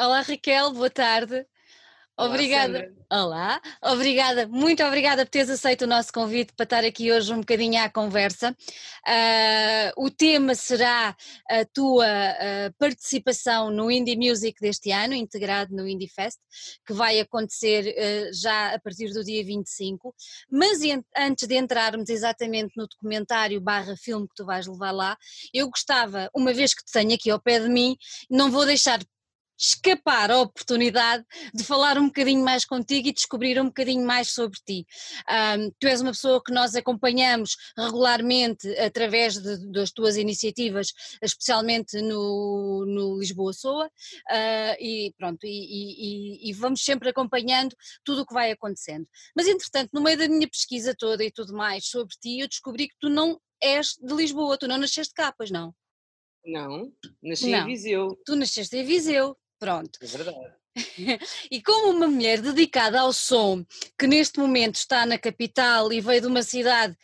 Olá Raquel, boa tarde. Olá, Obrigada. Sandra. Olá, obrigada, muito obrigada por teres aceito o nosso convite para estar aqui hoje um bocadinho à conversa. Ah, o tema será a tua ah, participação no Indie Music deste ano, integrado no Indie Fest, que vai acontecer ah, já a partir do dia 25. Mas antes de entrarmos exatamente no documentário barra filme que tu vais levar lá, eu gostava, uma vez que te tenho aqui ao pé de mim, não vou deixar escapar a oportunidade de falar um bocadinho mais contigo e descobrir um bocadinho mais sobre ti. Ahm, tu és uma pessoa que nós acompanhamos regularmente através de- das tuas iniciativas, especialmente no, no Lisboa Soa, ah, e pronto, e, e- e- vamos sempre acompanhando tudo o que vai acontecendo. Mas entretanto, no meio da minha pesquisa toda e tudo mais sobre ti, eu descobri que tu não és de Lisboa, tu não nasceste cá, pois não? Não, nasci Não. em Viseu, Tu nasceste em Viseu, pronto. é verdade. E como uma mulher dedicada ao som, que neste momento está na capital e veio de uma cidade,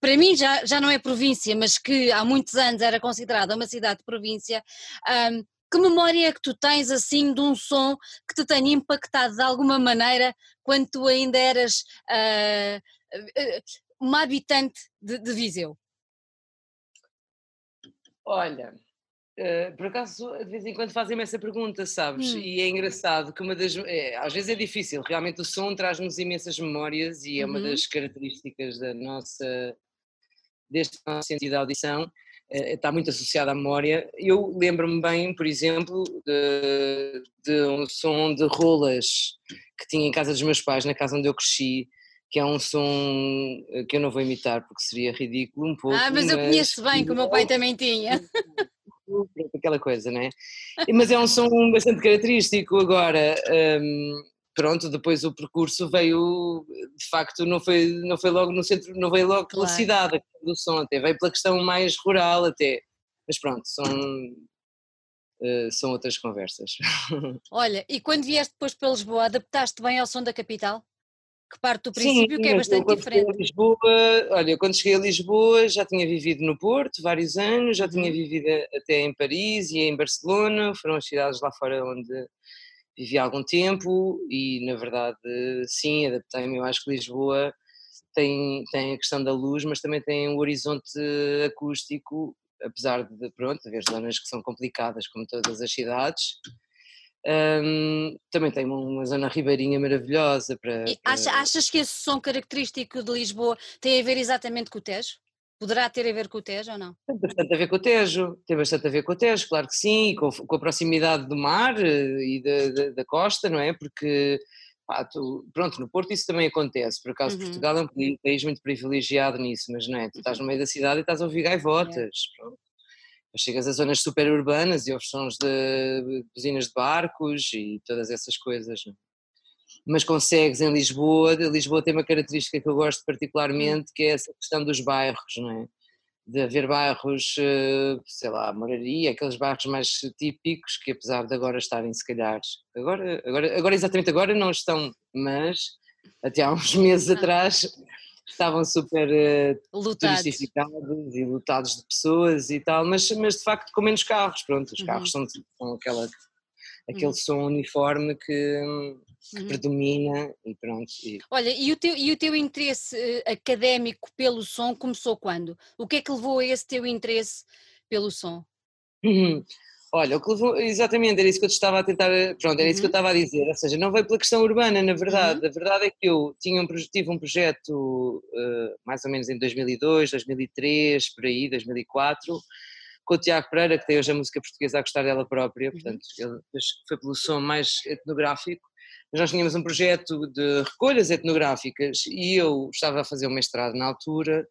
para mim já, já não é província, mas que há muitos anos era considerada uma cidade de província, hum, que memória é que tu tens assim de um som que te tenha impactado de alguma maneira quando tu ainda eras ah, uma habitante de, de Viseu? Olha, eh, por acaso de vez em quando fazem-me essa pergunta, sabes? Hum. E é engraçado que uma das. é, às vezes é difícil, realmente o som traz-nos imensas memórias e é uma Uhum. das características da nossa. deste nosso sentido de audição, eh, está muito associado à memória. Eu lembro-me bem, por exemplo, de, de um som de rolas que tinha em casa dos meus pais, na casa onde eu cresci. Que é um som eh, que eu não vou imitar porque seria ridículo um pouco. Ah, mas eu conheço bem, que o meu pai também tinha. Aquela coisa, não é? Mas é um som bastante característico. Agora, hum, pronto, depois o percurso veio, de facto, não foi, não foi logo no centro, não veio logo pela Claro. cidade do som, até veio pela questão mais rural, até. Mas pronto, são, eh, são outras conversas. Olha, e quando vieste depois para Lisboa, adaptaste bem ao som da capital? Que parte do Sim, princípio que é bastante quando cheguei a diferente. Lisboa, olha, quando cheguei a Lisboa já tinha vivido no Porto vários anos, já tinha Uhum. vivido até em Paris e em Barcelona, foram as cidades lá fora onde vivi há algum tempo e na verdade sim, adaptei-me, eu acho que Lisboa tem, tem a questão da luz, mas também tem um horizonte acústico, apesar de, pronto, haver zonas que são complicadas como todas as cidades, hum, também tem uma, zona ribeirinha maravilhosa para... E para- acha- achas que esse som característico de Lisboa tem a ver exatamente com o Tejo? Poderá ter a ver com o Tejo ou não? Tem bastante a ver com o Tejo, tem bastante a ver com o Tejo, claro que sim, e com, com a proximidade do mar eh, e da, da, da costa, não é? Porque, pá, tu- pronto, no Porto isso também acontece, por acaso Uhum. Portugal é um país- muito privilegiado nisso, mas não é? Tu estás no meio da cidade e estás a ouvir gaivotas, pronto. Chegas a zonas super urbanas e ouves sons de buzinas de barcos e todas essas coisas, não é? mas consegues em Lisboa, Lisboa tem uma característica que eu gosto particularmente, que é essa questão dos bairros, não é? De haver bairros, eh, sei lá, Moraria, aqueles bairros mais típicos que apesar de agora estarem se calhar, agora, agora, agora exatamente agora não estão, mas até há uns meses atrás estavam super eh, Lutados. turistificados e lotados de pessoas e tal, mas, mas de facto com menos carros, pronto, os Uhum. carros são, são aquela, aquele Uhum. som uniforme que, que Uhum. predomina e pronto. e- Olha, e o teu, e o teu interesse eh, académico pelo som começou quando? O que é que levou a esse teu interesse pelo som? Olha, exatamente, era isso que eu estava a tentar, pronto, era isso que eu Uhum. estava a dizer, ou seja, não veio pela questão urbana, na verdade, a verdade é que eu tinha um, tive um projeto eh, mais ou menos em 2002, 2003, por aí, 2004, com o Tiago Pereira, que tem hoje a música portuguesa a gostar dela própria, portanto, ele foi pelo som mais etnográfico, mas nós tínhamos um projeto de recolhas etnográficas e eu estava a fazer um mestrado na altura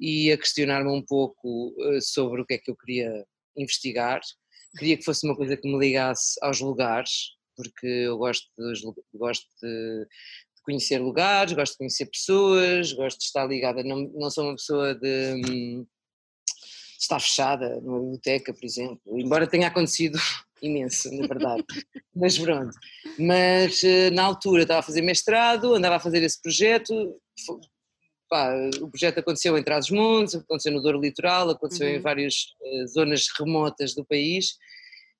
e a questionar-me um pouco eh, sobre o que é que eu queria investigar. Queria que fosse uma coisa que me ligasse aos lugares, porque eu gosto, lu- gosto de, de conhecer lugares, gosto de conhecer pessoas, gosto de estar ligada, não, não sou uma pessoa de, de estar fechada numa biblioteca, por exemplo, embora tenha acontecido imenso, na verdade. Mas pronto. Mas eh, na altura estava a fazer mestrado, andava a fazer esse projeto. Pá, o projeto aconteceu em Trás-os-Montes, aconteceu no Douro Litoral, aconteceu em Uhum. várias eh, zonas remotas do país.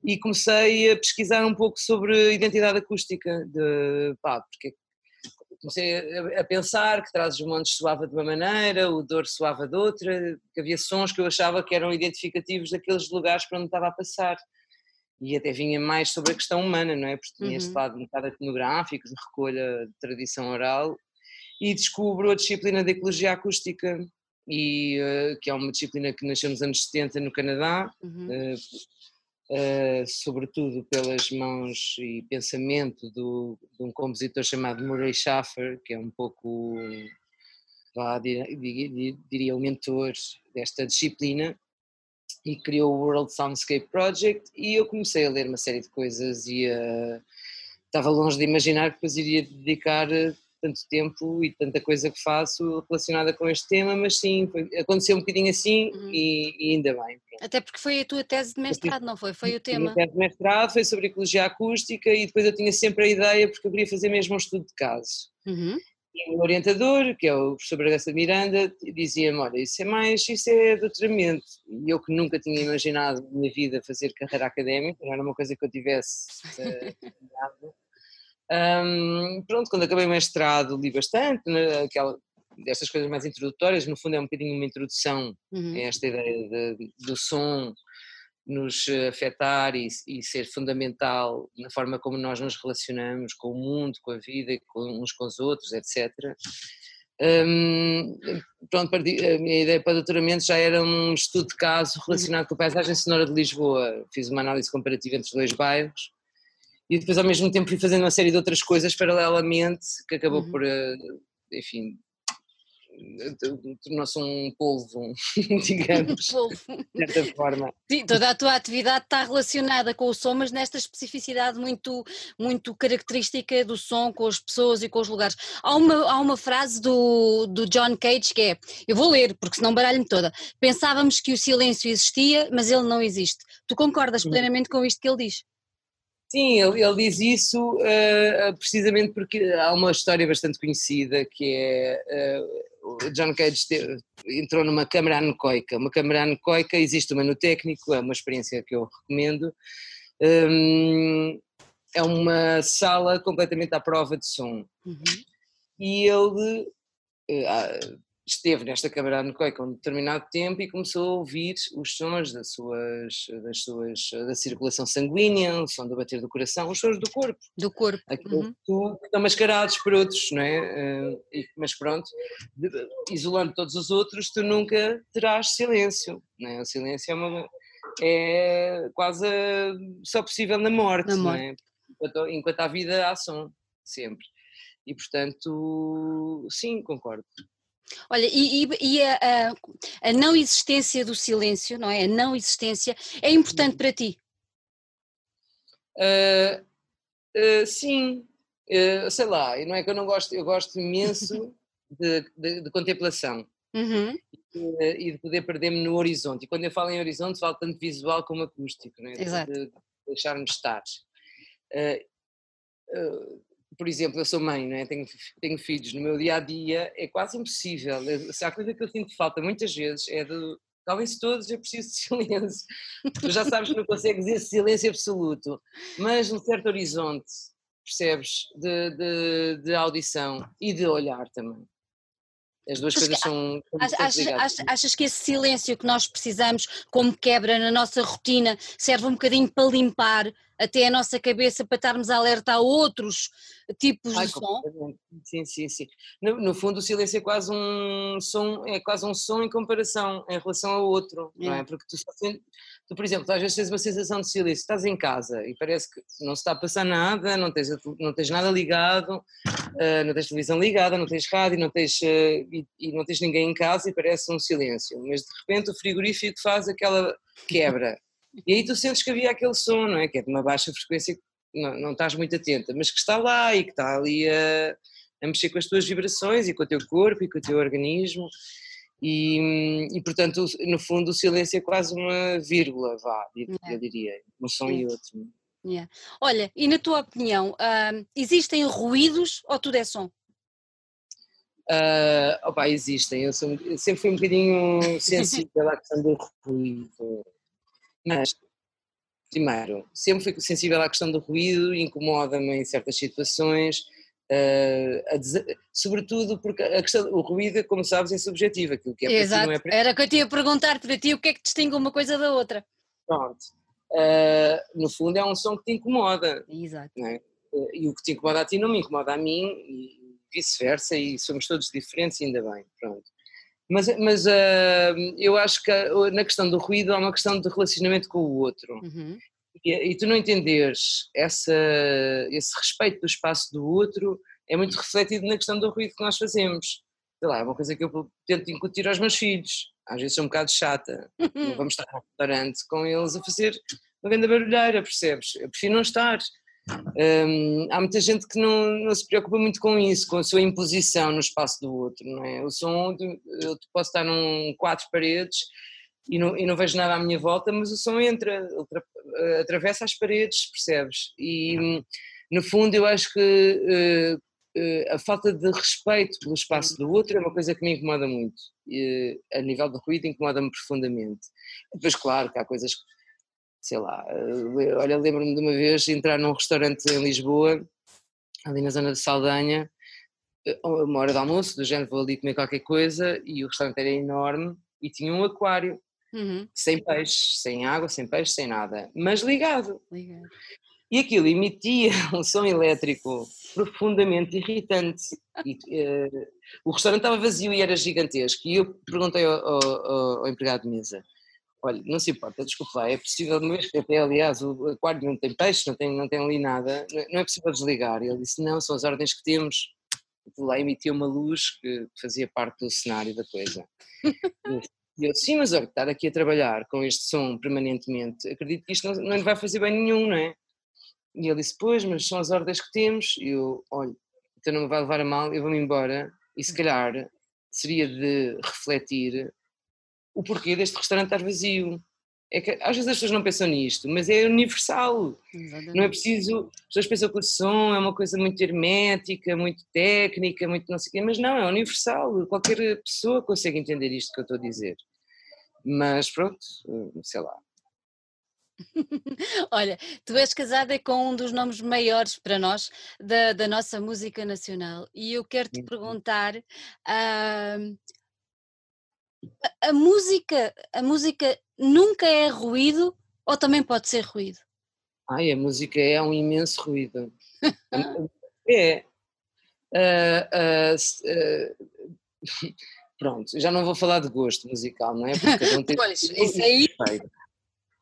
e comecei a pesquisar um pouco sobre identidade acústica, de, pá, porque comecei a, a pensar que Trazes Montes soava de uma maneira, o Dor soava de outra, que havia sons que eu achava que eram identificativos daqueles lugares para onde estava a passar. E até vinha mais sobre a questão humana, não é? Porque tinha uhum. este lado um bocado etnográfico, de recolha de tradição oral, e descubro a disciplina de ecologia acústica, e, uh, que é uma disciplina que nasceu nos anos 70 no Canadá, uhum. uh, sobretudo pelas mãos e pensamento do, de um compositor chamado Murray Schaffer, que é um pouco, vá, diria, diria o mentor desta disciplina, e criou o World Soundscape Project e eu comecei a ler uma série de coisas e uh, estava longe de imaginar que depois iria dedicar tanto tempo e tanta coisa que faço relacionada com este tema, mas sim, foi, aconteceu um bocadinho assim uhum. e, e, ainda bem. Pronto. Até porque foi a tua tese de mestrado, não foi? Foi o tema. A tese de mestrado foi sobre ecologia acústica e depois eu tinha sempre a ideia, porque eu queria fazer mesmo um estudo de caso. Uhum. E o meu orientador, que é o professor Bragança Miranda, dizia-me, olha, isso é mais, isso é doutoramento. E eu que nunca tinha imaginado na minha vida fazer carreira académica, não era uma coisa que eu tivesse uh, um, pronto, quando acabei o mestrado li bastante, né, aquela, destas coisas mais introdutórias, no fundo é um bocadinho uma introdução uhum. a esta ideia de, do som nos afetar e, e, ser fundamental na forma como nós nos relacionamos com o mundo, com a vida, com, uns com os outros, etc. Um, pronto, a minha ideia para o doutoramento já era um estudo de caso relacionado com a paisagem sonora de Lisboa. Fiz uma análise comparativa entre os dois bairros e depois ao mesmo tempo fui fazendo uma série de outras coisas paralelamente que acabou uhum. por, eh, enfim, tornou-se um polvo, digamos, polvo. de certa forma. Sim, toda a tua atividade está relacionada com o som, mas nesta especificidade muito, muito característica do som com as pessoas e com os lugares. Há uma, há uma frase do, do John Cage que é, eu vou ler, porque senão baralho-me toda, pensávamos que o silêncio existia, mas ele não existe. Tu concordas plenamente com isto que ele diz? Sim, ele, ele diz isso uh, precisamente porque há uma história bastante conhecida que é uh, John Cage teve, entrou numa câmara anecoica. Uma câmara anecoica existe uma no técnico, é uma experiência que eu recomendo. Um, é uma sala completamente à prova de som. Uhum. E ele uh, esteve nesta câmara anecoica um determinado tempo e começou a ouvir os sons das suas, das suas, da circulação sanguínea, o som do bater do coração, os sons do corpo. Do corpo. Aquilo uhum. estão mascarados por outros, não é? Uh, mas pronto, isolando todos os outros, tu nunca terás silêncio, não é? O silêncio é, uma, é quase só possível na morte, na morte. não é? Enquanto, enquanto há vida, há som, sempre. E portanto, sim, concordo. Olha, e, e a, a, a, não existência do silêncio, não é? A não existência é importante para ti? Uh, uh, sim, uh, sei lá, não é que eu não gosto, eu gosto imenso de, de, de contemplação uhum. e, de poder perder-me no horizonte. E quando eu falo em horizonte, falo tanto visual como acústico, não é? Exato. De, de deixar-me estar por exemplo, eu sou mãe, não é? tenho, tenho filhos, no meu dia a dia é quase impossível. Se há coisa que eu sinto falta muitas vezes é de. Talvez todos eu preciso de silêncio. Tu já sabes que não consegues esse silêncio absoluto, mas um certo horizonte, percebes? De, de, de audição e de olhar também. As duas coisas são. Achas, achas, achas, que esse silêncio que nós precisamos, como quebra na nossa rotina, serve um bocadinho para limpar até a nossa cabeça para estarmos alerta a outros tipos Ai, de som? Sim, sim, sim. No, no, fundo, o silêncio é quase um som, é quase um som em comparação, em relação ao outro, é. não é? Porque tu, tu, por exemplo, às vezes tens uma sensação de silêncio, estás em casa e parece que não se está a passar nada, não tens, não tens nada ligado, uh, não tens televisão ligada, não tens rádio, não tens, uh, e, e não tens ninguém em casa e parece um silêncio, mas de repente o frigorífico faz aquela quebra. E aí tu sentes que havia aquele som, não é? Que é de uma baixa frequência não, não estás muito atenta, mas que está lá e que está ali a, a mexer com as tuas vibrações e com o teu corpo e com o teu organismo. E, e, portanto, no fundo, o silêncio é quase uma vírgula, vá, eu diria, um som e outro. Yeah. Olha, e na tua opinião, uh, existem ruídos ou tudo é som? Uh, opa, existem, eu, sou, eu sempre fui um bocadinho sensível à questão do ruído. Mas primeiro, sempre fui sensível à questão do ruído, incomoda-me em certas situações, uh, sobretudo porque a questão, o ruído, como sabes, é subjetivo, aquilo que é Exato. não é para Era que eu te ia perguntar para ti o que é que distingue uma coisa da outra. Pronto. Uh, no fundo é um som que te incomoda. Exato. É? E o que te incomoda a ti não me incomoda a mim e vice-versa e somos todos diferentes ainda bem, pronto. Mas, mas uh, eu acho que na questão do ruído há uma questão de relacionamento com o outro. Uhum. E, e, tu não entenderes essa, esse respeito do espaço do outro é muito refletido na questão do ruído que nós fazemos. Sei lá, é uma coisa que eu tento incutir aos meus filhos. Às vezes sou um bocado chata. Não vamos estar no restaurante com eles a fazer uma grande barulheira, percebes? Eu prefiro não estar. Um, há muita gente que não, não, se preocupa muito com isso, com a sua imposição no espaço do outro, não é? O som, eu posso estar num quatro paredes e não, e não vejo nada à minha volta, mas o som entra, atravessa as paredes, percebes? E no fundo eu acho que uh, uh, a falta de respeito pelo espaço do outro é uma coisa que me incomoda muito. E, a nível de ruído incomoda-me profundamente. Depois, claro, que há coisas sei lá, eh, olha, lembro-me de uma vez entrar num restaurante em Lisboa, ali na zona de Saldanha, eh, uma hora de almoço, do género vou ali comer qualquer coisa, e o restaurante era enorme e tinha um aquário, uhum. sem peixe, sem água, sem peixe, sem nada, mas ligado. ligado. E aquilo emitia um som elétrico profundamente irritante. E, uh, o restaurante estava vazio e era gigantesco. E eu perguntei ao, ao, ao empregado de mesa: olha, não se importa, desculpe lá, é possível, uma vez que até aliás o aquário não tem peixe, não tem, não tem ali nada, não é possível desligar. E ele disse, não, são as ordens que temos. E lá emitiu uma luz que fazia parte do cenário da coisa. E eu, sim, mas olha, estar aqui a trabalhar com este som permanentemente, acredito que isto não, não lhe vai fazer bem nenhum, não é? E ele disse, pois, mas são as ordens que temos. E eu, olha, então não me vai levar a mal, eu vou-me embora. E se calhar seria de refletir o porquê deste restaurante estar vazio. É que às vezes as pessoas não pensam nisto, mas é universal. Exatamente. Não é preciso. As pessoas pensam que o som é uma coisa muito hermética, muito técnica, muito não sei o quê, mas não, é universal. Qualquer pessoa consegue entender isto que eu estou a dizer. Mas pronto, sei lá. Olha, tu és casada com um dos nomes maiores para nós da, da nossa música nacional e eu quero te uhum. perguntar uh, a, a música, a música nunca é ruído ou também pode ser ruído? Ai, a música é um imenso ruído. é. Uh, uh, uh, pronto, já não vou falar de gosto musical, não é? Porque não tem pois, isso aí.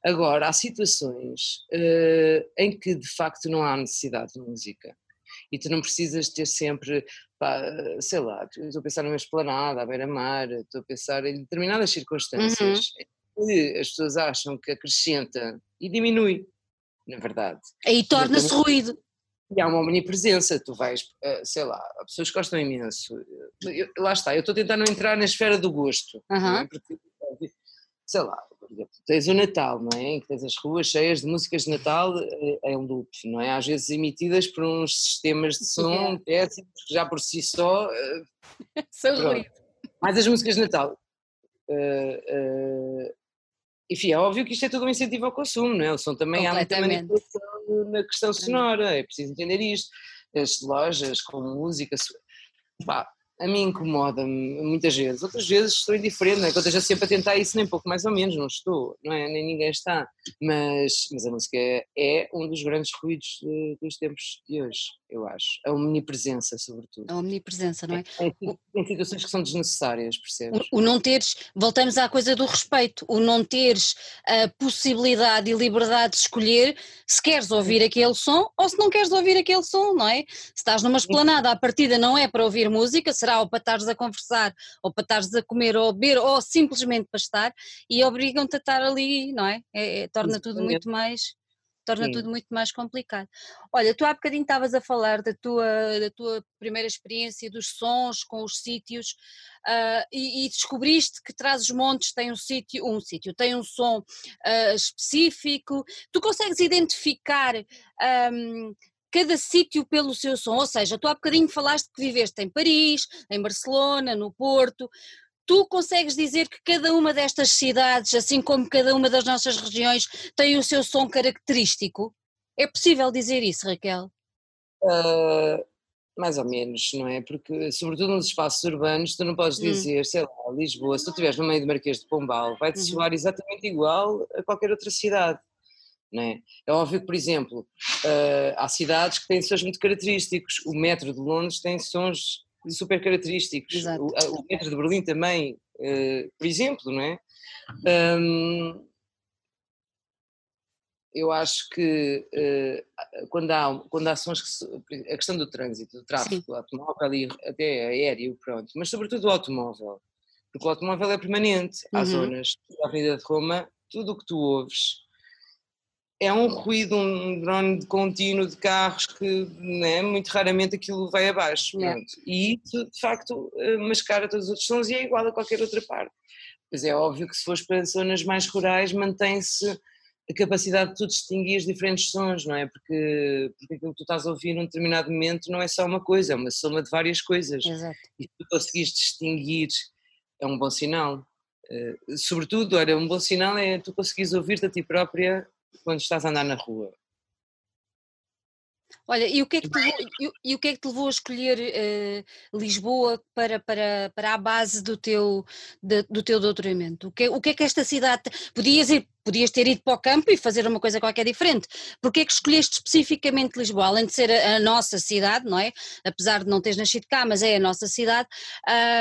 Agora, há situações em que de facto não há necessidade de música e tu não precisas ter sempre, pá, sei lá, estou a pensar numa esplanada, à beira-mar, estou a pensar em determinadas circunstâncias uhum. Que as pessoas acham que acrescenta e diminui, na verdade. Aí torna-se ruído. E há uma omnipresença, tu vais, eh, sei lá, as pessoas gostam imenso. Eu, lá está, eu estou a tentar não entrar na esfera do gosto, uhum. é? porque, sei lá, tens o Natal, não é? Em que tens as ruas cheias de músicas de Natal em é, é loop, não é? Às vezes emitidas por uns sistemas de som péssimos que já por si só. São ruído. Mas as músicas de Natal. Uh, uh, enfim, é óbvio que isto é tudo um incentivo ao consumo, não é? O som também há muita manipulação na questão sonora, é preciso entender isto. As lojas com música. Pá, a mim incomoda-me muitas vezes, outras vezes estou indiferente, não é que eu esteja sempre a tentar isso nem pouco mais ou menos, não estou, não é? nem ninguém está, mas, mas a música é, um dos grandes ruídos de, dos tempos de hoje, eu acho, a omnipresença sobretudo. A omnipresença, não é? Em, em situações que são desnecessárias, percebes? O, o não teres, voltamos à coisa do respeito, o não teres a possibilidade e liberdade de escolher se queres ouvir aquele som ou se não queres ouvir aquele som, não é? Se estás numa esplanada, a partida não é para ouvir música, será ou para estares a conversar, ou para estares a comer ou a beber, ou simplesmente para estar, e obrigam-te a estar ali, não é? é, é torna tudo muito mais torna Sim. tudo muito mais complicado. Olha, tu há bocadinho estavas a falar da tua, da tua primeira experiência dos sons com os sítios uh, e, e, descobriste que Traz os Montes tem um sítio, um sítio, tem um som uh, específico. Tu consegues identificar um, cada sítio pelo seu som, ou seja, tu há bocadinho falaste que viveste em Paris, em Barcelona, no Porto, tu consegues dizer que cada uma destas cidades, assim como cada uma das nossas regiões, tem o seu som característico? É possível dizer isso, Raquel? Uh, mais ou menos, não é? Porque, sobretudo nos espaços urbanos, tu não podes hum. dizer, sei lá, Lisboa, se tu estiveres no meio do Marquês de Pombal, vai-te uhum. soar exatamente igual a qualquer outra cidade. Não é? é óbvio que, por exemplo, uh, há cidades que têm sons muito característicos. O metro de Londres tem sons super característicos. O, o, metro de Berlim também, uh, por exemplo, não é? Um, eu acho que uh, quando, há, quando há sons que se, a questão do trânsito, do tráfego, do automóvel e até aéreo, pronto, mas sobretudo o automóvel, porque o automóvel é permanente, há uhum. zonas da Avenida de Roma, tudo o que tu ouves é um ruído, um drone contínuo de carros que né, muito raramente aquilo vai abaixo. E isso, de facto, eh, mascara todos os outros sons e é igual a qualquer outra parte. Pois é óbvio que se fores para zonas mais rurais mantém-se a capacidade de tu distinguir os diferentes sons, não é? Porque, porque aquilo que tu estás a ouvir num determinado momento não é só uma coisa, é uma soma de várias coisas. Exato. E tu conseguires distinguir é um bom sinal. Uh, sobretudo, olha, um bom sinal é tu conseguires ouvir-te a ti própria quando estás a andar na rua. Olha, e o que é que te levou, e, e o que é que te levou a escolher uh, Lisboa para, para, para a base do teu, de, do teu doutoramento? O que, o que é que esta cidade. Podias, ir, podias ter ido para o campo e fazer uma coisa qualquer diferente. Porquê é que escolheste especificamente Lisboa? Além de ser a, a, nossa cidade, não é? Apesar de não teres nascido cá, mas é a nossa cidade.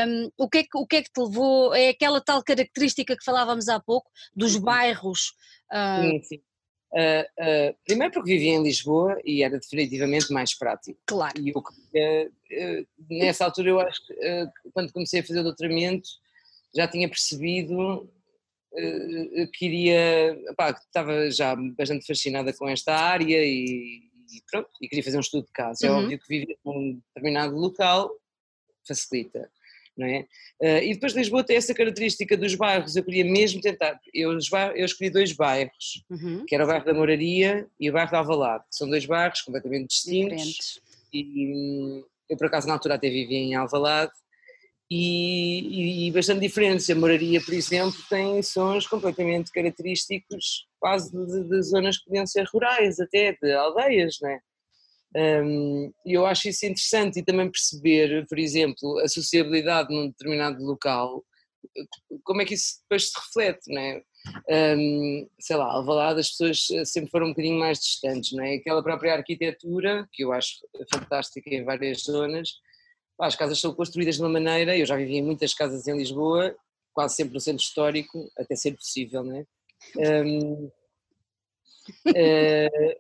Um, o, que é que, o que é que te levou? É aquela tal característica que falávamos há pouco, dos uhum. bairros. Uh, sim, sim Uh, uh, primeiro porque vivia em Lisboa e era definitivamente mais prático. Claro. E eu, uh, nessa altura eu acho que quando comecei a fazer o doutoramento já tinha percebido que iria, pá, estava já bastante fascinada com esta área e, e, pronto, e queria fazer um estudo de caso. É uhum. óbvio que vivia num determinado local facilita não é? Uh, e depois Lisboa tem essa característica dos bairros, eu queria mesmo tentar, eu, eu escolhi dois bairros, uhum. que era o bairro da Moraria e o bairro da Alvalade, são dois bairros completamente distintos, Diferentes. e eu por acaso na altura até vivia em Alvalade, e, e, e, bastante diferentes. A Moraria, por exemplo, tem sons completamente característicos, quase de, de, zonas que podiam ser rurais, até de aldeias, não é? Um, eu acho isso interessante e também perceber, por exemplo, a sociabilidade num determinado local, como é que isso depois se reflete, não é? Um, sei lá, Alvalade as pessoas sempre foram um bocadinho mais distantes, não é? Aquela própria arquitetura, que eu acho fantástica em várias zonas, as casas são construídas de uma maneira, eu já vivi em muitas casas em Lisboa, quase sempre no centro histórico, até ser possível, não é? Um, uh, eh,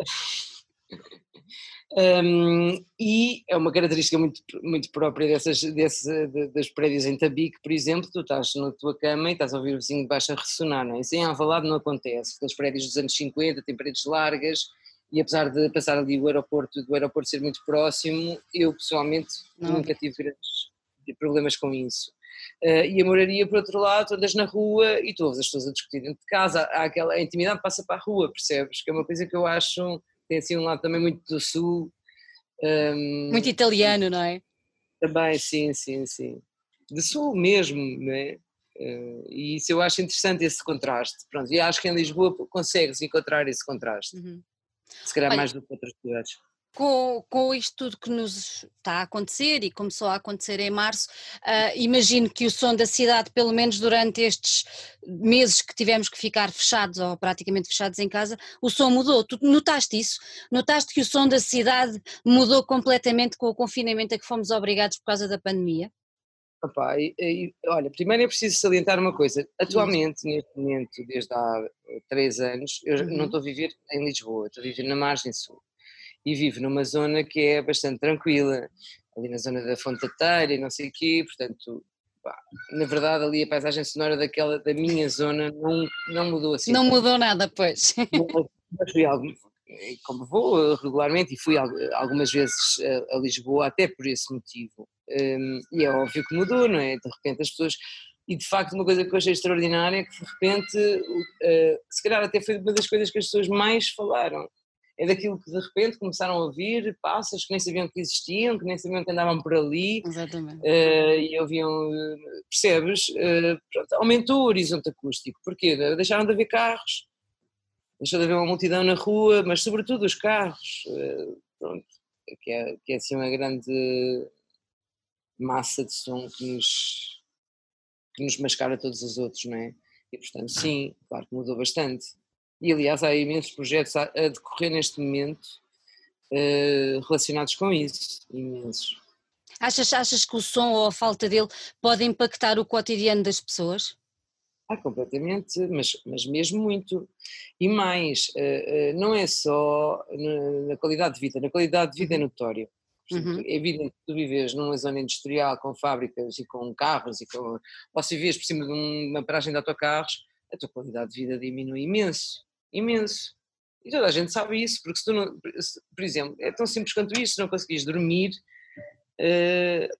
um, e é uma característica muito, muito própria dessas, desse, de, das prédios em Tabique, por exemplo, tu estás na tua cama e estás a ouvir o vizinho de baixo a ressonar, não é? Isso em Alvalade não acontece, os prédios dos anos 50 têm paredes largas e apesar de passar ali o aeroporto, do aeroporto ser muito próximo, eu pessoalmente não. nunca tive grandes problemas com isso. Uh, e a moraria, por outro lado, andas na rua e tu ouves as pessoas a discutir dentro de casa, há aquela a intimidade passa para a rua, percebes? Que é uma coisa que eu acho tem assim um lado também muito do sul. Um, muito italiano, não é? Também, sim, sim, sim. De sul mesmo, não é? Uh, e isso eu acho interessante esse contraste. Pronto, e acho que em Lisboa consegues encontrar esse contraste. Uhum. Se calhar Olha, mais do que outras cidades com, com isto tudo que nos está a acontecer e começou a acontecer em março, uh, imagino que o som da cidade, pelo menos durante estes meses que tivemos que ficar fechados ou praticamente fechados em casa, o som mudou. Tu notaste isso? Notaste que o som da cidade mudou completamente com o confinamento a que fomos obrigados por causa da pandemia? Opa, e, e, olha, primeiro é preciso salientar uma coisa. Atualmente, neste momento, desde há três anos, eu uhum. não estou a viver em Lisboa, estou a viver na margem sul e vivo numa zona que é bastante tranquila, ali na zona da Fonte da Telha e não sei o quê, portanto, pá, na verdade ali a paisagem sonora daquela, da minha zona não, não mudou assim. Não mudou nada, pois. Mas fui algo, como vou regularmente e fui algumas vezes a, Lisboa até por esse motivo, um, e é óbvio que mudou, não é? De repente as pessoas e de facto uma coisa que eu achei extraordinária é que de repente, se calhar até foi uma das coisas que as pessoas mais falaram, é daquilo que de repente começaram a ouvir pássaros que nem sabiam que existiam, que nem sabiam que andavam por ali. Exatamente. Uh, e ouviam, percebes? Uh, pronto, aumentou o horizonte acústico. Porquê? Deixaram de haver carros, deixou de haver uma multidão na rua, mas sobretudo os carros. Uh, pronto, que é, que é assim uma grande massa de som que nos, que nos mascara todos os outros, não é? E portanto, sim, claro que mudou bastante. E aliás, há imensos projetos a, a decorrer neste momento uh, relacionados com isso, imensos. Achas, achas que o som ou a falta dele pode impactar o cotidiano das pessoas? Ah, completamente, mas, mas mesmo muito. E mais, uh, uh, não é só na, na, qualidade de vida, na qualidade de vida é uhum. notório. Uhum. É evidente que tu vives numa zona industrial com fábricas e com carros e com. Ou se vives por cima de uma paragem de autocarros, a tua qualidade de vida diminui imenso imenso. E toda a gente sabe isso, porque se tu não, por exemplo, é tão simples quanto isso, se não conseguires dormir, uh,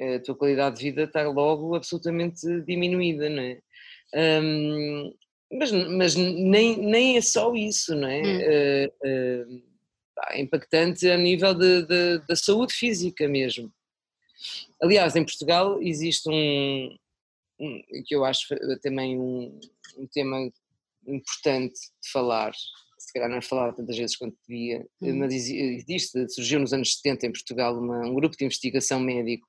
a tua qualidade de vida está logo absolutamente diminuída, não é? Um, mas, mas nem, nem é só isso, não é? Hum. Uh, uh, é impactante a nível de, de, da saúde física mesmo. Aliás, em Portugal existe um, um que eu acho também um, um tema importante de falar, se calhar não é falado tantas vezes quanto devia, uhum. mas existe, surgiu nos anos 70 em Portugal uma, um grupo de investigação médico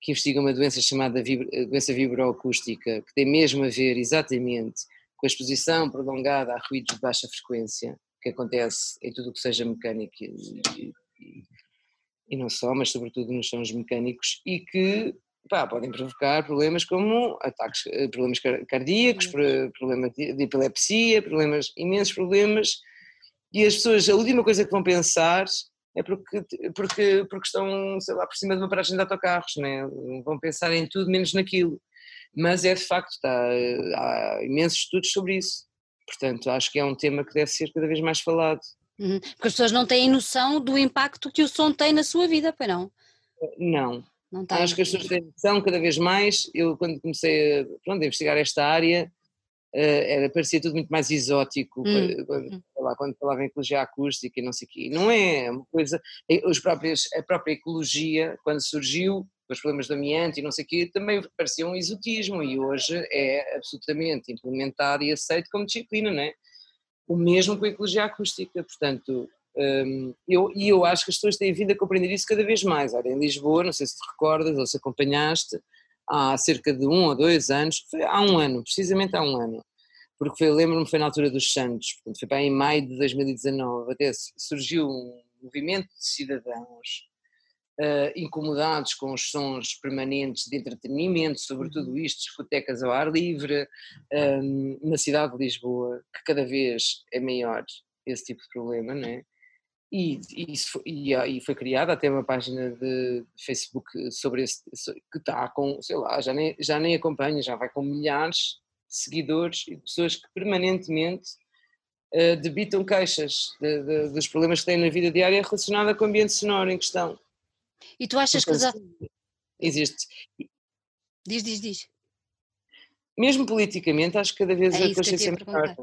que investiga uma doença chamada vibro, doença vibroacústica, que tem mesmo a ver exatamente com a exposição prolongada a ruídos de baixa frequência, que acontece em tudo o que seja mecânico e, e, e não só, mas sobretudo nos sons mecânicos, e que pá, podem provocar problemas como ataques, eh, problemas cardíacos, problemas de epilepsia, problemas, imensos problemas, e as pessoas, a última coisa que vão pensar é porque, porque, porque estão, sei lá, por cima de uma paragem de autocarros, né? vão pensar em tudo menos naquilo, mas é de facto, está, há imensos estudos sobre isso, portanto acho que é um tema que deve ser cada vez mais falado. Uhum. Porque as pessoas não têm noção do impacto que o som tem na sua vida, pois não? Não, tem. Acho que as pessoas têm noção cada vez mais. Eu, quando comecei a, pronto, a investigar esta área, uh, era, parecia tudo muito mais exótico hum. quando, hum. lá, quando falava em ecologia acústica e não sei o quê. Não é uma coisa. Os próprios, a própria ecologia, quando surgiu, os problemas do ambiente e não sei o quê, também parecia um exotismo e hoje é absolutamente implementado e aceito como disciplina, não é? O mesmo com a ecologia acústica, portanto, um, eu, e eu acho que as pessoas têm vindo a compreender isso cada vez mais. Olha, em Lisboa, não sei se te recordas ou se acompanhaste, há cerca de um ou dois anos, foi há um ano, precisamente há um ano, porque lembro-me, foi na altura dos Santos, portanto, foi bem em maio de 2019, até surgiu um movimento de cidadãos uh, incomodados com os sons permanentes de entretenimento, sobretudo uhum. isto, discotecas ao ar livre, um, na cidade de Lisboa, que cada vez é maior esse tipo de problema, não é? E, e, foi, e, e, foi criada até uma página de Facebook sobre esse, que está com, sei lá, já nem, já nem acompanha, já vai com milhares de seguidores e pessoas que permanentemente uh, debitam queixas de, de, dos problemas que têm na vida diária relacionada com o ambiente sonoro em questão. E tu achas que já... existe? Diz, diz, diz. Mesmo politicamente, acho que cada vez é a consciência é maior.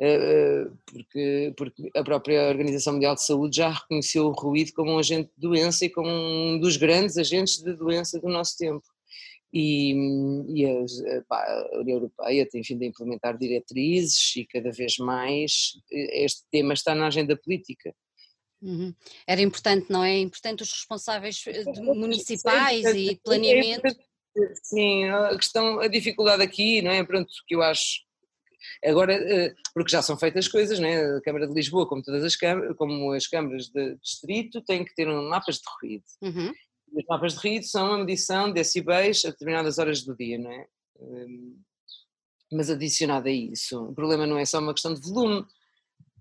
Eh, eh, porque, porque a própria Organização Mundial de Saúde já reconheceu o ruído como um agente de doença e como um dos grandes agentes de doença do nosso tempo. E, e a, pá, a, União Europeia tem vindo a implementar diretrizes e cada vez mais eh, este tema está na agenda política. Uhum. Era importante, não é? Importante os responsáveis municipais sim, e planeamento. Sim, a questão, a dificuldade aqui, não é? Pronto, que eu acho Agora, eh, porque já são feitas coisas, né? a Câmara de Lisboa, como todas as câmaras, como as câmaras de distrito, têm que ter um mapas de ruído. Uhum. Os mapas de ruído são a medição de decibéis a determinadas horas do dia, não é? Hum, mas adicionado a isso, o problema não é só uma questão de volume,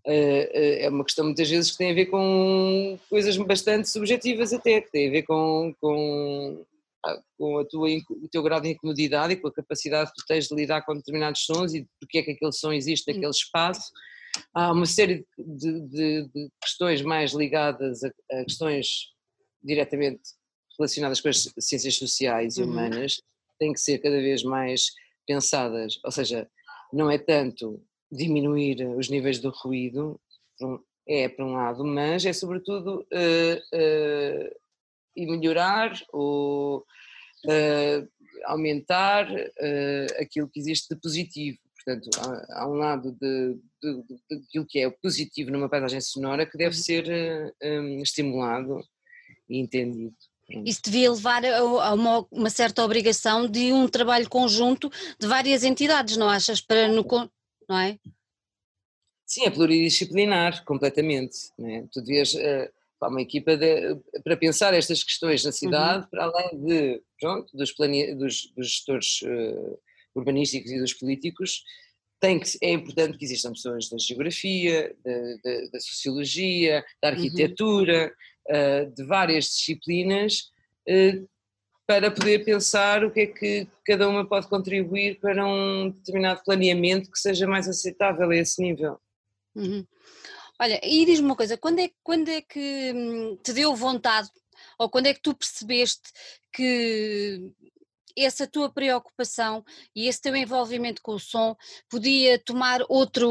eh, eh, é uma questão muitas vezes que tem a ver com coisas bastante subjetivas até, que tem a ver com, com com a tua, o teu grau de incomodidade e com a capacidade que tu tens de lidar com determinados sons e porque é que aquele som existe naquele espaço. Há uma série de, de, de questões mais ligadas a, a, questões diretamente relacionadas com as ciências sociais e uhum. humanas, uhum. têm que ser cada vez mais pensadas, ou seja, não é tanto diminuir os níveis do ruído, é por um lado, mas é sobretudo uh, uh, e melhorar ou uh, aumentar aquilo que existe de positivo. Portanto, há, há um lado de, de, de, aquilo que é positivo numa paisagem sonora que deve uhum. ser um, estimulado e entendido. Isso devia levar a uma, uma, certa obrigação de um trabalho conjunto de várias entidades, não achas? Para no, não é? Sim, é pluridisciplinar, completamente. É? Tu devias uh, uma equipa de, para pensar estas questões na cidade, uhum. para além de, pronto, dos, plane, dos, dos gestores uh, urbanísticos e dos políticos, tem que, é importante que existam pessoas da geografia, da, sociologia, da uhum. arquitetura, uhum. uh, de várias disciplinas, uh, para poder pensar o que é que cada uma pode contribuir para um determinado planeamento que seja mais aceitável a esse nível. Uhum. Olha, e diz-me uma coisa, quando é, quando é que hum, te deu vontade, ou quando é que tu percebeste que essa tua preocupação e esse teu envolvimento com o som podia tomar outro,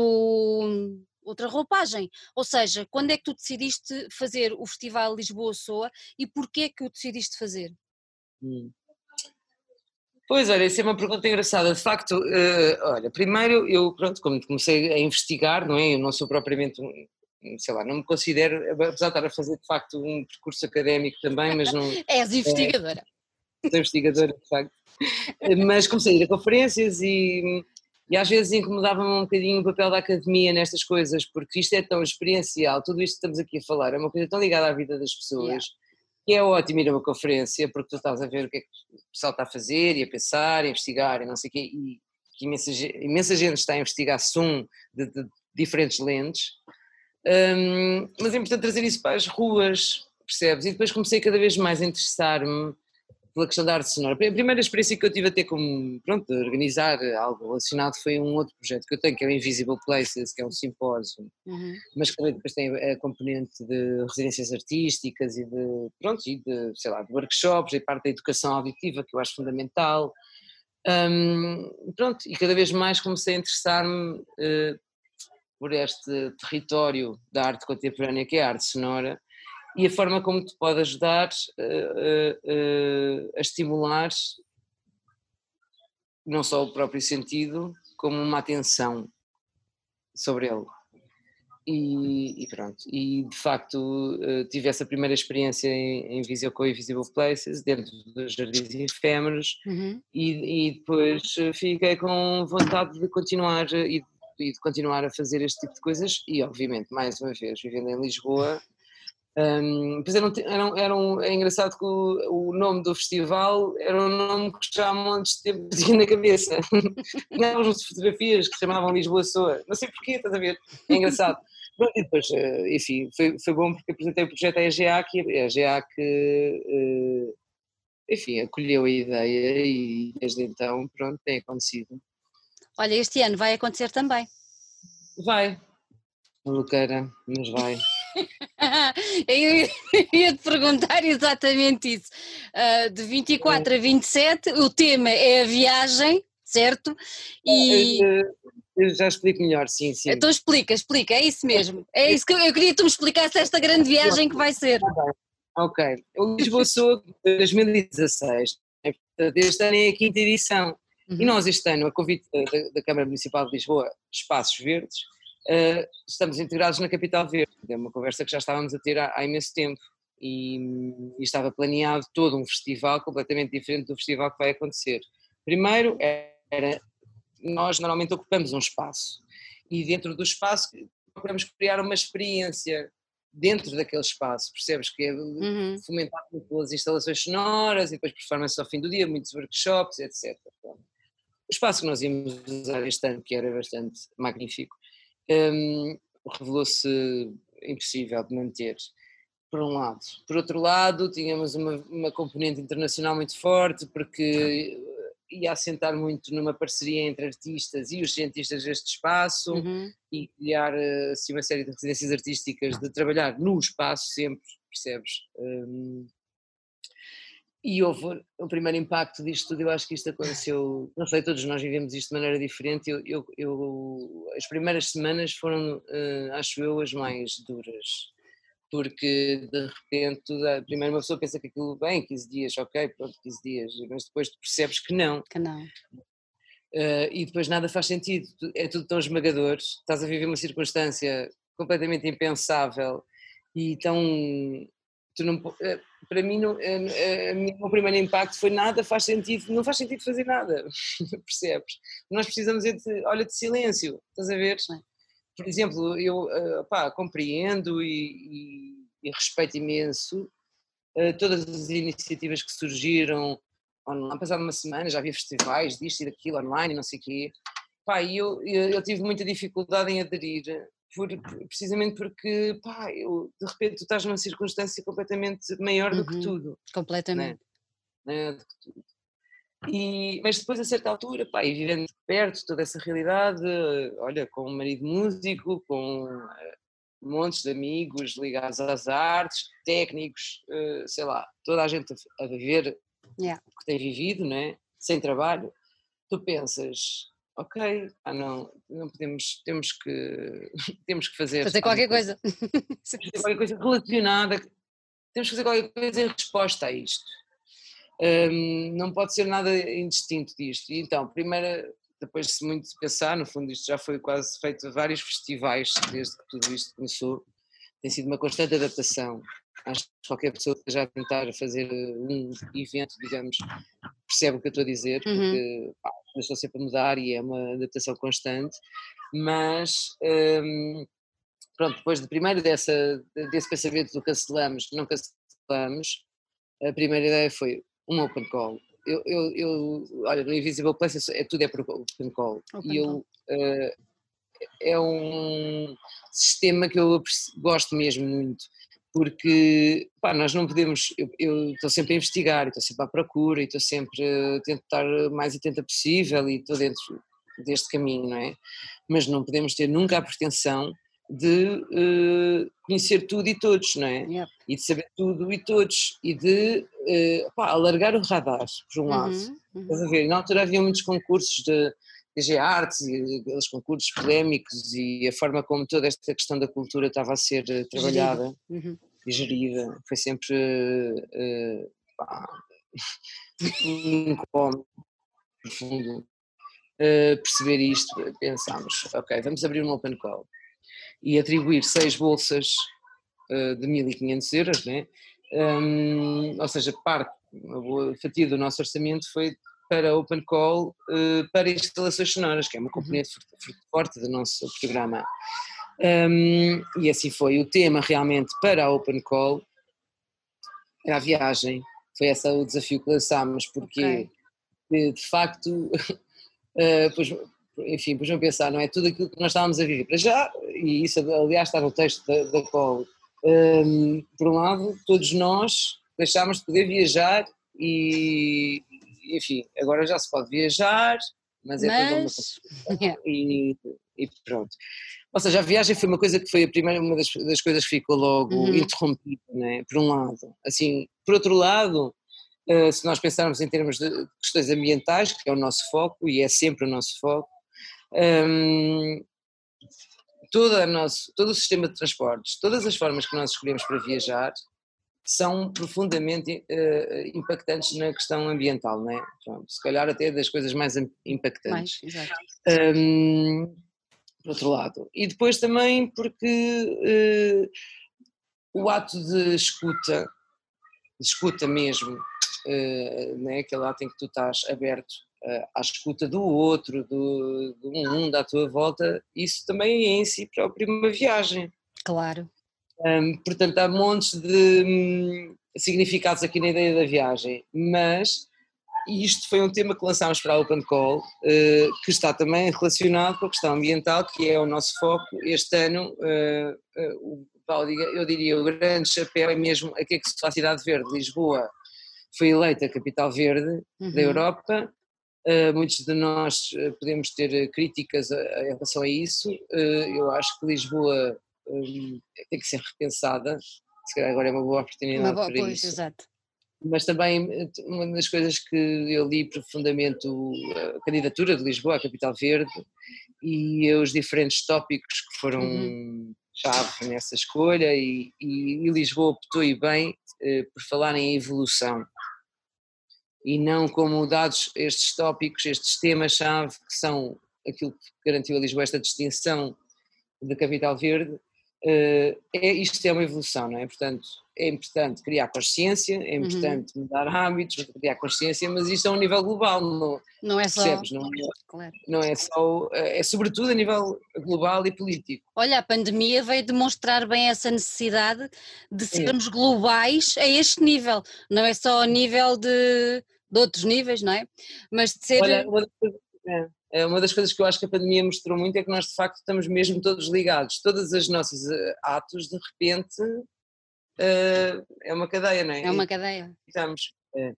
outra roupagem. Ou seja, quando é que tu decidiste fazer o Festival Lisboa-Soa e porquê é que o decidiste fazer? Hum. Pois, olha, essa é uma pergunta engraçada. De facto, uh, olha, primeiro eu, pronto, como comecei a investigar, não é? Eu não sou propriamente um, sei lá, não me considero, apesar de estar a fazer de facto um percurso académico também, mas não. És investigadora. É, sou investigadora, de facto. Mas comecei a ir a conferências e, e às vezes incomodava-me um bocadinho o papel da academia nestas coisas, porque isto é tão experiencial, tudo isto que estamos aqui a falar é uma coisa tão ligada à vida das pessoas. Yeah que é ótimo ir a uma conferência porque tu estás a ver o que é que o pessoal está a fazer e a pensar, a investigar e não sei o quê, e que imensa, imensa gente está a investigar som de, de diferentes lentes, um, mas é importante trazer isso para as ruas, percebes? E depois comecei cada vez mais a interessar-me pela questão da arte sonora. A primeira experiência que eu tive a ter como, pronto, organizar algo relacionado foi um outro projeto que eu tenho, que é o Invisible Places, que é um simpósio, uhum. mas que depois tem a componente de residências artísticas e de, pronto, e de, sei lá, de workshops e parte da educação auditiva, que eu acho fundamental. Um, pronto, e cada vez mais comecei a interessar-me uh, por este território da arte contemporânea que é a arte sonora, e a forma como te pode ajudar uh, uh, a estimular não só o próprio sentido, como uma atenção sobre ele. E, e pronto, e de facto tive essa primeira experiência em, em Visio e Visible Places, dentro dos jardins efêmeros, uhum. e, e, depois fiquei com vontade de continuar e, de continuar a fazer este tipo de coisas, e obviamente, mais uma vez, vivendo em Lisboa, um, pois era, era, era um, é engraçado que o, o, nome do festival era um nome que já há de tempo tinha na cabeça. Tínhamos fotografias que chamavam Lisboa Soa. Não sei porquê, estás a ver? É engraçado. e depois, eh, enfim, foi, foi bom porque apresentei o projeto à EGA, que a EGA que, eh, enfim, acolheu a ideia e desde então, pronto, tem acontecido. Olha, este ano vai acontecer também. Vai, maluqueira, mas vai. Eu ia te perguntar exatamente isso. Uh, de 24 a 27, o tema é a viagem, certo? E... Eu já explico melhor, sim, sim. Então explica, explica, é isso mesmo. É isso que eu, eu queria que tu me explicasse esta grande viagem que vai ser. Ok, o Lisboa Soa 2016, este ano é a quinta edição. Uhum. E nós este ano, a convite da, da Câmara Municipal de Lisboa, Espaços Verdes, uh, estamos integrados na Capital Verde. É uma conversa que já estávamos a ter há, há imenso tempo e, e, estava planeado todo um festival completamente diferente do festival que vai acontecer. Primeiro, era, nós normalmente ocupamos um espaço e dentro do espaço procuramos criar uma experiência dentro daquele espaço, percebes? Que é uhum. fomentado pelas instalações sonoras e depois performance ao fim do dia, muitos workshops, etc. O espaço que nós íamos usar este ano, que era bastante magnífico, um, revelou-se impossível de manter, por um lado. Por outro lado, tínhamos uma, uma componente internacional muito forte, porque ia assentar muito numa parceria entre artistas e os cientistas deste espaço uhum. e criar assim uma série de residências artísticas de trabalhar no espaço sempre, percebes? Um, e houve o primeiro impacto disto tudo, eu acho que isto aconteceu, não sei, todos nós vivemos isto de maneira diferente, eu, eu, eu as primeiras semanas foram, uh, acho eu, as mais duras, porque de repente, primeiro uma pessoa pensa que aquilo bem, 15 dias, ok, pronto, 15 dias, mas depois tu percebes que não. Que não. Uh, e depois nada faz sentido, é tudo tão esmagador, estás a viver uma circunstância completamente impensável e tão tu não, eh, para mim, não, eh, eh, o meu primeiro impacto foi nada faz sentido, não faz sentido fazer nada, percebes? Nós precisamos é de, olha, de silêncio, estás a ver? Por exemplo, eu pá, compreendo e, e, e, respeito imenso todas as iniciativas que surgiram online, passado uma semana já havia festivais disto e daquilo online e não sei o quê, pá, eu, eu, eu tive muita dificuldade em aderir por, precisamente porque, pá, eu, de repente tu estás numa circunstância completamente maior do que uhum, tudo. Né? Completamente. Né? do que tudo. E, mas depois, a certa altura, pá, e vivendo perto toda essa realidade, olha, com um marido músico, com uh, montes de amigos ligados às artes, técnicos, uh, sei lá, toda a gente a, a viver yeah. o que tem vivido, né? sem trabalho, tu pensas, ok, ah não, não podemos, temos que, temos que fazer. Fazer qualquer coisa. fazer qualquer coisa relacionada, temos que fazer qualquer coisa em resposta a isto. Um, não pode ser nada indistinto disto. E então, primeiro, depois de muito pensar, no fundo isto já foi quase feito vários festivais desde que tudo isto começou, tem sido uma constante adaptação. Acho que qualquer pessoa que a tentar fazer um evento, digamos, percebe o que eu estou a dizer, uhum. porque pá, estou sempre a mudar e é uma adaptação constante, mas um, pronto, depois de primeiro dessa, desse pensamento do cancelamos, não cancelamos, a primeira ideia foi um open call. Eu, eu, eu olha, no Invisible Place é, tudo é por open call. Open e eu, uh, é um sistema que eu gosto mesmo muito porque pá, nós não podemos, eu estou sempre a investigar, estou sempre à procura, e estou sempre a tentar mais atenta possível e estou dentro deste caminho, não é? Mas não podemos ter nunca a pretensão de uh, conhecer tudo e todos, não é? Yep. E de saber tudo e todos, e de uh, pá, alargar o radar, por um lado. Uhum, uhum. Estás a ver? Na altura havia muitos concursos de DG Artes e aqueles concursos polémicos e a forma como toda esta questão da cultura estava a ser eh, trabalhada uhum. e gerida foi sempre uh, pá, incómodo, profundo. Uh, perceber isto, pensámos, ok, vamos abrir um open call e atribuir seis bolsas uh, de 1500 euros, né? Um, ou seja, parte, uma boa fatia do nosso orçamento foi para Open Call uh, para instalações sonoras, que é uma uhum. componente forte do nosso programa. Um, e assim foi. O tema realmente para a Open Call era a viagem. Foi esse o desafio que lançámos, porque okay. de facto, uh, pois, enfim, podiam pensar, não é? Tudo aquilo que nós estávamos a viver para já, e isso aliás está no texto da, da Call. Um, por um lado, todos nós deixámos de poder viajar e, enfim, agora já se pode viajar, mas é mas... tudo uma e, e pronto. Ou seja, a viagem foi uma coisa que foi a primeira, uma das, das coisas que ficou logo uhum. interrompida, né? por um lado. Assim, por outro lado, uh, se nós pensarmos em termos de questões ambientais, que é o nosso foco e é sempre o nosso foco, um, todo, nosso, todo o sistema de transportes, todas as formas que nós escolhemos para viajar, são profundamente uh, impactantes na questão ambiental, não é? Pronto, se calhar até das coisas mais impactantes. Mais, um, por outro lado. E depois também porque uh, o ato de escuta, de escuta mesmo, uh, né, aquele ato em que tu estás aberto à escuta do outro, do, do mundo à tua volta, isso também é em si próprio uma viagem. Claro. Um, portanto, há montes de um, significados aqui na ideia da viagem, mas isto foi um tema que lançámos para a Open Call, uh, que está também relacionado com a questão ambiental, que é o nosso foco. Este ano, uh, uh, eu diria, o grande chapéu é mesmo a que é que a Cidade Verde, Lisboa, foi eleita capital verde uhum. da Europa. muitos de nós podemos ter críticas em relação a isso. eu acho que Lisboa um, tem que ser repensada. Se calhar agora é uma boa oportunidade uma boa, para pois, isso. Exato. mas também uma das coisas que eu li profundamente a candidatura de Lisboa à Capital Verde e os diferentes tópicos que foram uhum. chave nessa escolha e, e, e, Lisboa optou e bem eh, por falar em evolução e não como dados estes tópicos, estes temas-chave que são aquilo que garantiu a Lisboa esta distinção da capital verde, é, isto é uma evolução, não é? Portanto, é importante criar consciência, é uhum. importante uhum. mudar hábitos, criar consciência, mas isto é um nível global, não, não é só. Percebes? Não, é, claro. não é só. É sobretudo a nível global e político. Olha, a pandemia veio demonstrar bem essa necessidade de sermos é. globais a este nível, não é só a nível de, de outros níveis, não é? Mas de ser. Olha, uma das, é, uma das coisas que eu acho que a pandemia mostrou muito é que nós de facto estamos mesmo todos ligados, todas as nossas eh, atos de repente uh, é uma cadeia, não é? É uma cadeia. Estamos. É.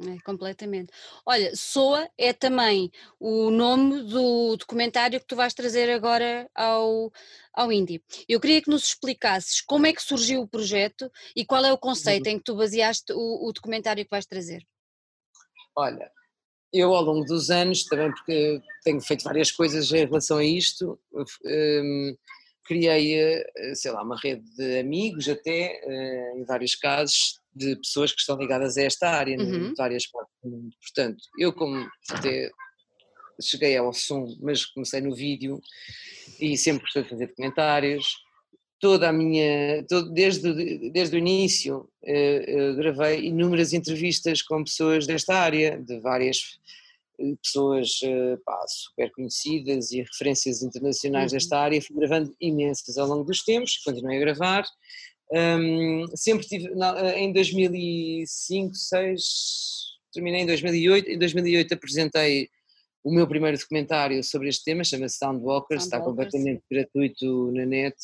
É, completamente. Olha, SOA é também o nome do documentário que tu vais trazer agora ao, ao Indie. Eu queria que nos explicasses como é que surgiu o projeto e qual é o conceito uhum. em que tu baseaste o, o documentário que vais trazer. Olha, eu ao longo dos anos, também porque tenho feito várias coisas em relação a isto, um, criei, eh, sei lá, uma rede de amigos até, eh, em vários casos, de pessoas que estão ligadas a esta área, uhum. várias partes do mundo. Portanto, eu como até cheguei ao som, mas comecei no vídeo e sempre gostei de fazer documentários, toda a minha, todo, desde, desde o início eh, gravei inúmeras entrevistas com pessoas desta área, de várias pessoas eh, pá, super conhecidas e referências internacionais uhum. desta área, fui gravando imensas ao longo dos tempos, continuei a gravar. Um, sempre tive, eh, em 2005, 2006, terminei em 2008, em 2008 apresentei o meu primeiro documentário sobre este tema, chama-se Soundwalkers, está completamente gratuito na net,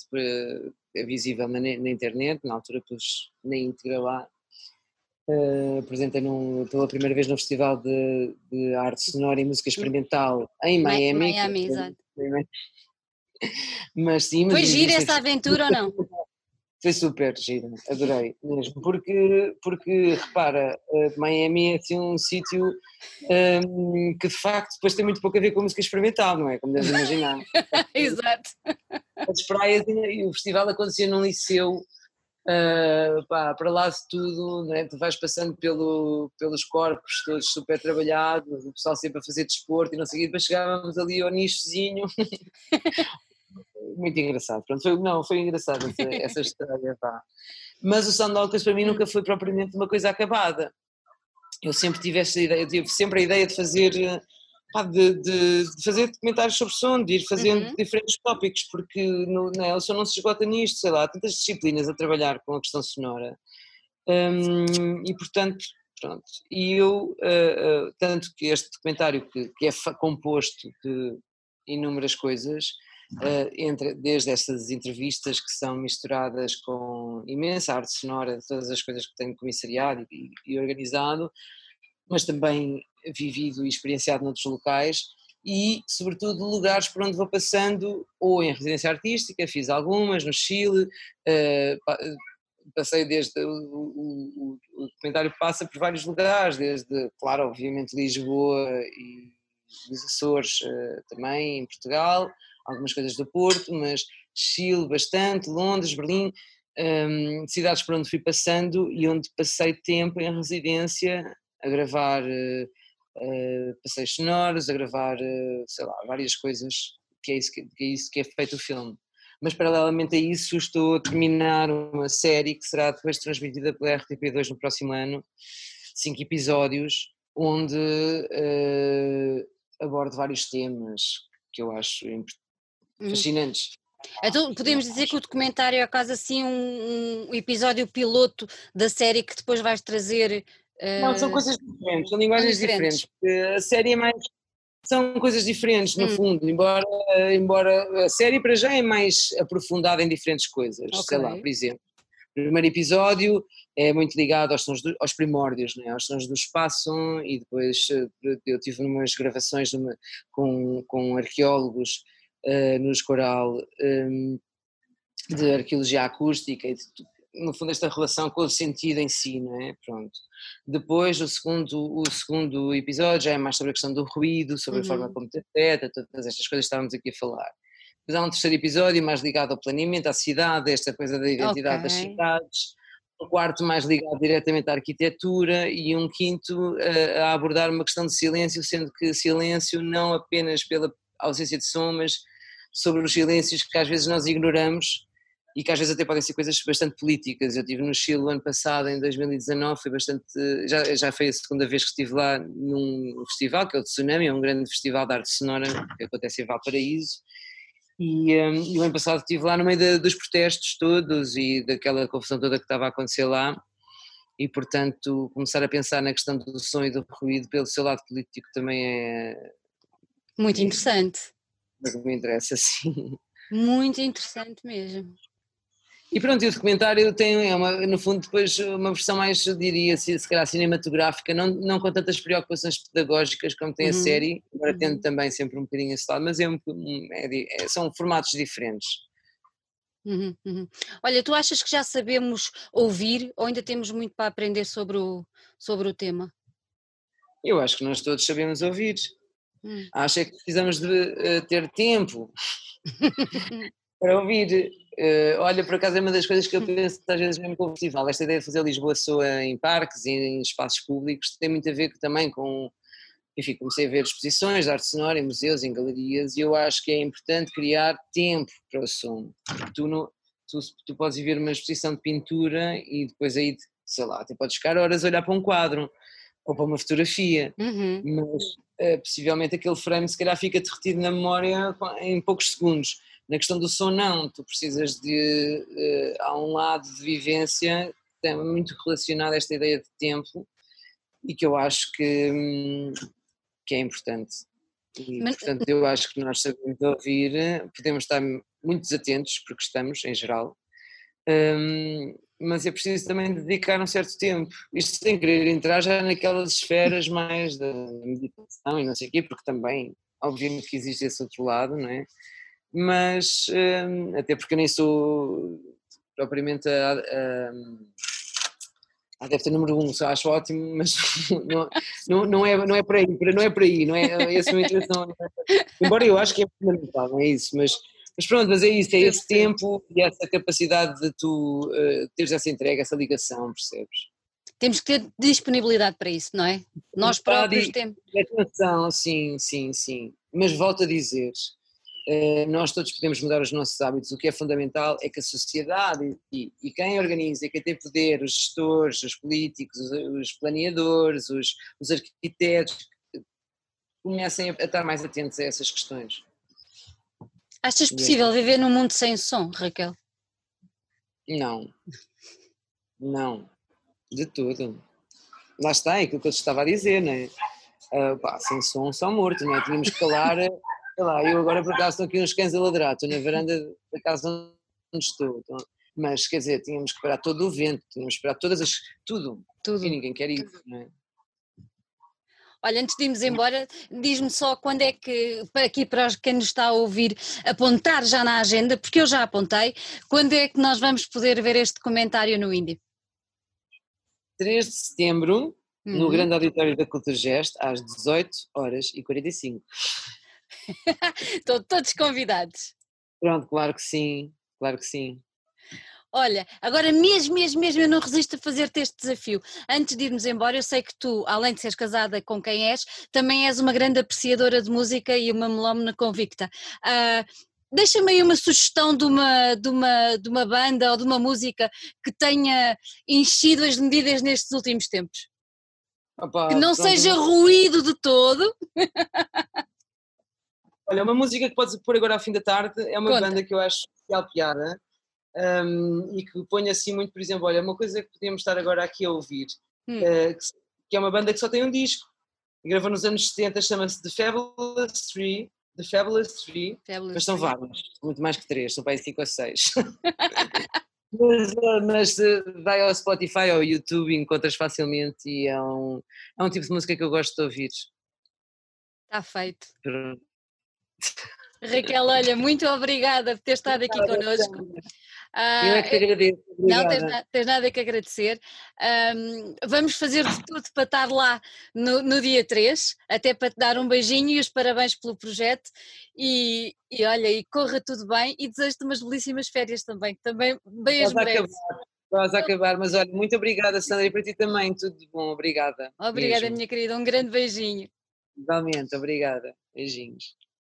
é visível na, na, internet, na altura pus na íntegra lá, Uh, apresentei num, pela primeira vez no Festival de, de, Arte Sonora e Música Experimental em Miami. Miami, exato. Mas sim, mas Foi gira essa aventura ou não? Foi super gira, adorei mesmo, porque, porque repara, Miami é assim um sítio um, que de facto depois tem muito pouco a ver com a música experimental, não é? Como deves imaginar. Exato. As praias e o festival acontecia num liceu Uh, pá, para lá de tudo, né? tu vais passando pelo, pelos corpos todos super trabalhados, o pessoal sempre a fazer desporto e não sei o quê, depois chegávamos ali ao nichozinho. Muito engraçado, pronto, foi, não, foi engraçado essa, essa história, pá. Mas o Sandalcas para mim nunca foi propriamente uma coisa acabada. Eu sempre tive essa ideia, eu tive sempre a ideia de fazer de, de, de, fazer documentários sobre som, de ir fazendo uhum. diferentes tópicos, porque no, não, o som não se esgota nisto, sei lá, há tantas disciplinas a trabalhar com a questão sonora. Um, e portanto, pronto. E eu, uh, uh, tanto que este documentário, que, que é composto de inúmeras coisas, entre, desde essas entrevistas que são misturadas com imensa arte sonora, todas as coisas que tenho comissariado e, e organizado, mas também vivido e experienciado noutros locais e, sobretudo, lugares por onde vou passando, ou em residência artística, fiz algumas no Chile, uh, passei desde. O, o, o, documentário passa por vários lugares, desde, claro, obviamente, Lisboa e os Açores uh, também, em Portugal, algumas coisas do Porto, mas Chile bastante, Londres, Berlim. Um, cidades por onde fui passando e onde passei tempo em residência a gravar uh, passeios sonoros, a gravar, uh, sei lá, várias coisas, que é, isso que, que, é isso que é feito o filme. Mas paralelamente a isso estou a terminar uma série que será depois transmitida pela RTP2 no próximo ano, cinco episódios, onde abordo vários temas que eu acho uhum. Fascinantes. Então podemos dizer que o documentário é quase assim um, um, episódio piloto da série que depois vais trazer não, são coisas diferentes, são linguagens diferentes. diferentes. A série é mais. São coisas diferentes, no hum. fundo, embora, embora a série para já é mais aprofundada em diferentes coisas. Okay. Sei lá, por exemplo, o primeiro episódio é muito ligado aos, sons do, aos primórdios, né? aos sons do espaço, e depois eh, eu tive umas gravações numa, com, com arqueólogos uh, nos coral um, de arqueologia acústica e de, no fundo, esta relação com o sentido em si, não é? Pronto. Depois, o segundo, o segundo episódio já é mais sobre a questão do ruído, sobre uhum. a forma uhum. como te afeta, todas estas coisas que estávamos aqui a falar. Depois há um terceiro episódio mais ligado ao planeamento, à cidade, esta coisa da identidade okay. das cidades. Um quarto mais ligado diretamente à arquitetura e um quinto a, a abordar uma questão de silêncio, sendo que silêncio não apenas pela ausência de som, mas sobre os silêncios que às vezes nós ignoramos e que às vezes até podem ser coisas bastante políticas. Eu estive no Chile o ano passado, em 2019, foi bastante, já, já foi a segunda vez que estive lá num festival, que é o Tsunami, é um grande festival de arte sonora que acontece em Valparaíso, e, um, e o ano passado estive lá no meio de, dos protestos todos e daquela confusão toda que estava a acontecer lá, e portanto começar a pensar na questão do som e do ruído pelo seu lado político também é... Muito interessante. É, me interessa, sim. Muito interessante mesmo. E pronto, e o documentário tem, é uma, no fundo, depois uma versão mais, eu diria, se, se calhar cinematográfica, não, não com tantas preocupações pedagógicas como tem uhum. a série, embora uhum. tendo também sempre um bocadinho esse lado, mas é é, é, são formatos diferentes. Uhum, uhum. Olha, tu achas que já sabemos ouvir ou ainda temos muito para aprender sobre o, sobre o tema? Eu acho que nós todos sabemos ouvir. Hum. Acho é que precisamos de uh, ter tempo para ouvir. Uh, olha, por acaso é uma das coisas que eu penso às vezes mesmo com o festival, esta ideia de fazer Lisboa Soa em parques e em espaços públicos tem muito a ver também com, enfim, comecei a ver exposições de arte sonora em museus, em galerias e eu acho que é importante criar tempo para o som, tu, não, tu, tu podes ver uma exposição de pintura e depois aí, sei lá, tu podes ficar horas a olhar para um quadro ou para uma fotografia, uhum. mas uh, possivelmente aquele frame se calhar fica-te retido na memória em poucos segundos na questão do som, não, tu precisas de. Uh, há um lado de vivência que é muito relacionado a esta ideia de tempo e que eu acho que, hum, que é importante. E, Mas... portanto, eu acho que nós sabemos ouvir, podemos estar muito desatentos, porque estamos, em geral, um, mas é preciso também dedicar um certo tempo. Isto sem querer entrar já naquelas esferas mais da meditação e não sei o quê, porque também, obviamente, que existe esse outro lado, não é? mas hum, até porque eu nem sou propriamente a, a, a adepta número um, só acho ótimo, mas não, não, não, é, não é por aí, não é por aí, não é, essa é a minha intenção, embora eu acho que é fundamental, não é isso, mas, mas pronto, mas é isso, é esse tempo e essa capacidade de tu uh, teres essa entrega, essa ligação, percebes? Temos que ter disponibilidade para isso, não é? Nós próprios temos. Atenção, sim, sim, sim, mas volto a dizer, eh, nós todos podemos mudar os nossos hábitos. O que é fundamental é que a sociedade e, e quem organiza, quem tem poder, os gestores, os políticos, os, os planeadores, os, os, arquitetos, comecem a, a, estar mais atentos a essas questões. Achas possível viver num mundo sem som, Raquel? Não. Não. De tudo. Lá está, é aquilo que eu te estava a dizer, não é? Uh, pá, sem som, só morto, não é? Tínhamos que calar sei lá, eu agora por acaso estou aqui uns cães a ladrar, estou na varanda da casa onde estou, então, mas quer dizer, tínhamos que parar todo o vento, tínhamos que parar todas as, tudo, tudo. e ninguém quer isso, não é? Olha, antes de irmos embora, diz-me só quando é que, aqui para quem nos está a ouvir, apontar já na agenda, porque eu já apontei, quando é que nós vamos poder ver este documentário no Indie? 3 de setembro, uhum. no Grande Auditório da Culturgest, às 18 horas e 45. Estão todos convidados. Pronto, claro que sim, claro que sim. Olha, agora mesmo, mesmo, mesmo eu não resisto a fazer-te este desafio. Antes de irmos embora, eu sei que tu, além de seres casada com quem és, também és uma grande apreciadora de música e uma melómana convicta. Uh, Deixa-me aí uma sugestão de uma, de, uma, de uma banda ou de uma música que tenha enchido as medidas nestes últimos tempos. Opa, que não pronto. seja ruído de todo. Olha, uma música que podes pôr agora ao fim da tarde é uma Conta. banda que eu acho especial piada um, e que põe assim muito, por exemplo, olha, uma coisa que podíamos estar agora aqui a ouvir, hum. uh, que é uma banda que só tem um disco, gravou nos anos 70, chama-se The Fabulous Three, The Fabulous Three, Fabulous mas são vários, muito mais que três, são para aí cinco ou seis. mas, eh, mas eh, vai ao Spotify ou ao YouTube e encontras facilmente e é um, é um tipo de música que eu gosto de ouvir. Está feito. Raquel, olha, muito obrigada por ter estado aqui connosco. Uh, eu é que te agradeço. Obrigada. Não, tens, tens, nada que agradecer. Um, vamos fazer de tudo para estar lá no, no, dia 3, até para te dar um beijinho e os parabéns pelo projeto. E, e olha, e corra tudo bem e desejo-te umas belíssimas férias também, também bem as mereces. Vamos acabar, mas olha, muito obrigada, Sandra, e para ti também, tudo de bom, obrigada. Obrigada, Mesmo. minha querida, um grande beijinho. Igualmente, obrigada. Beijinhos.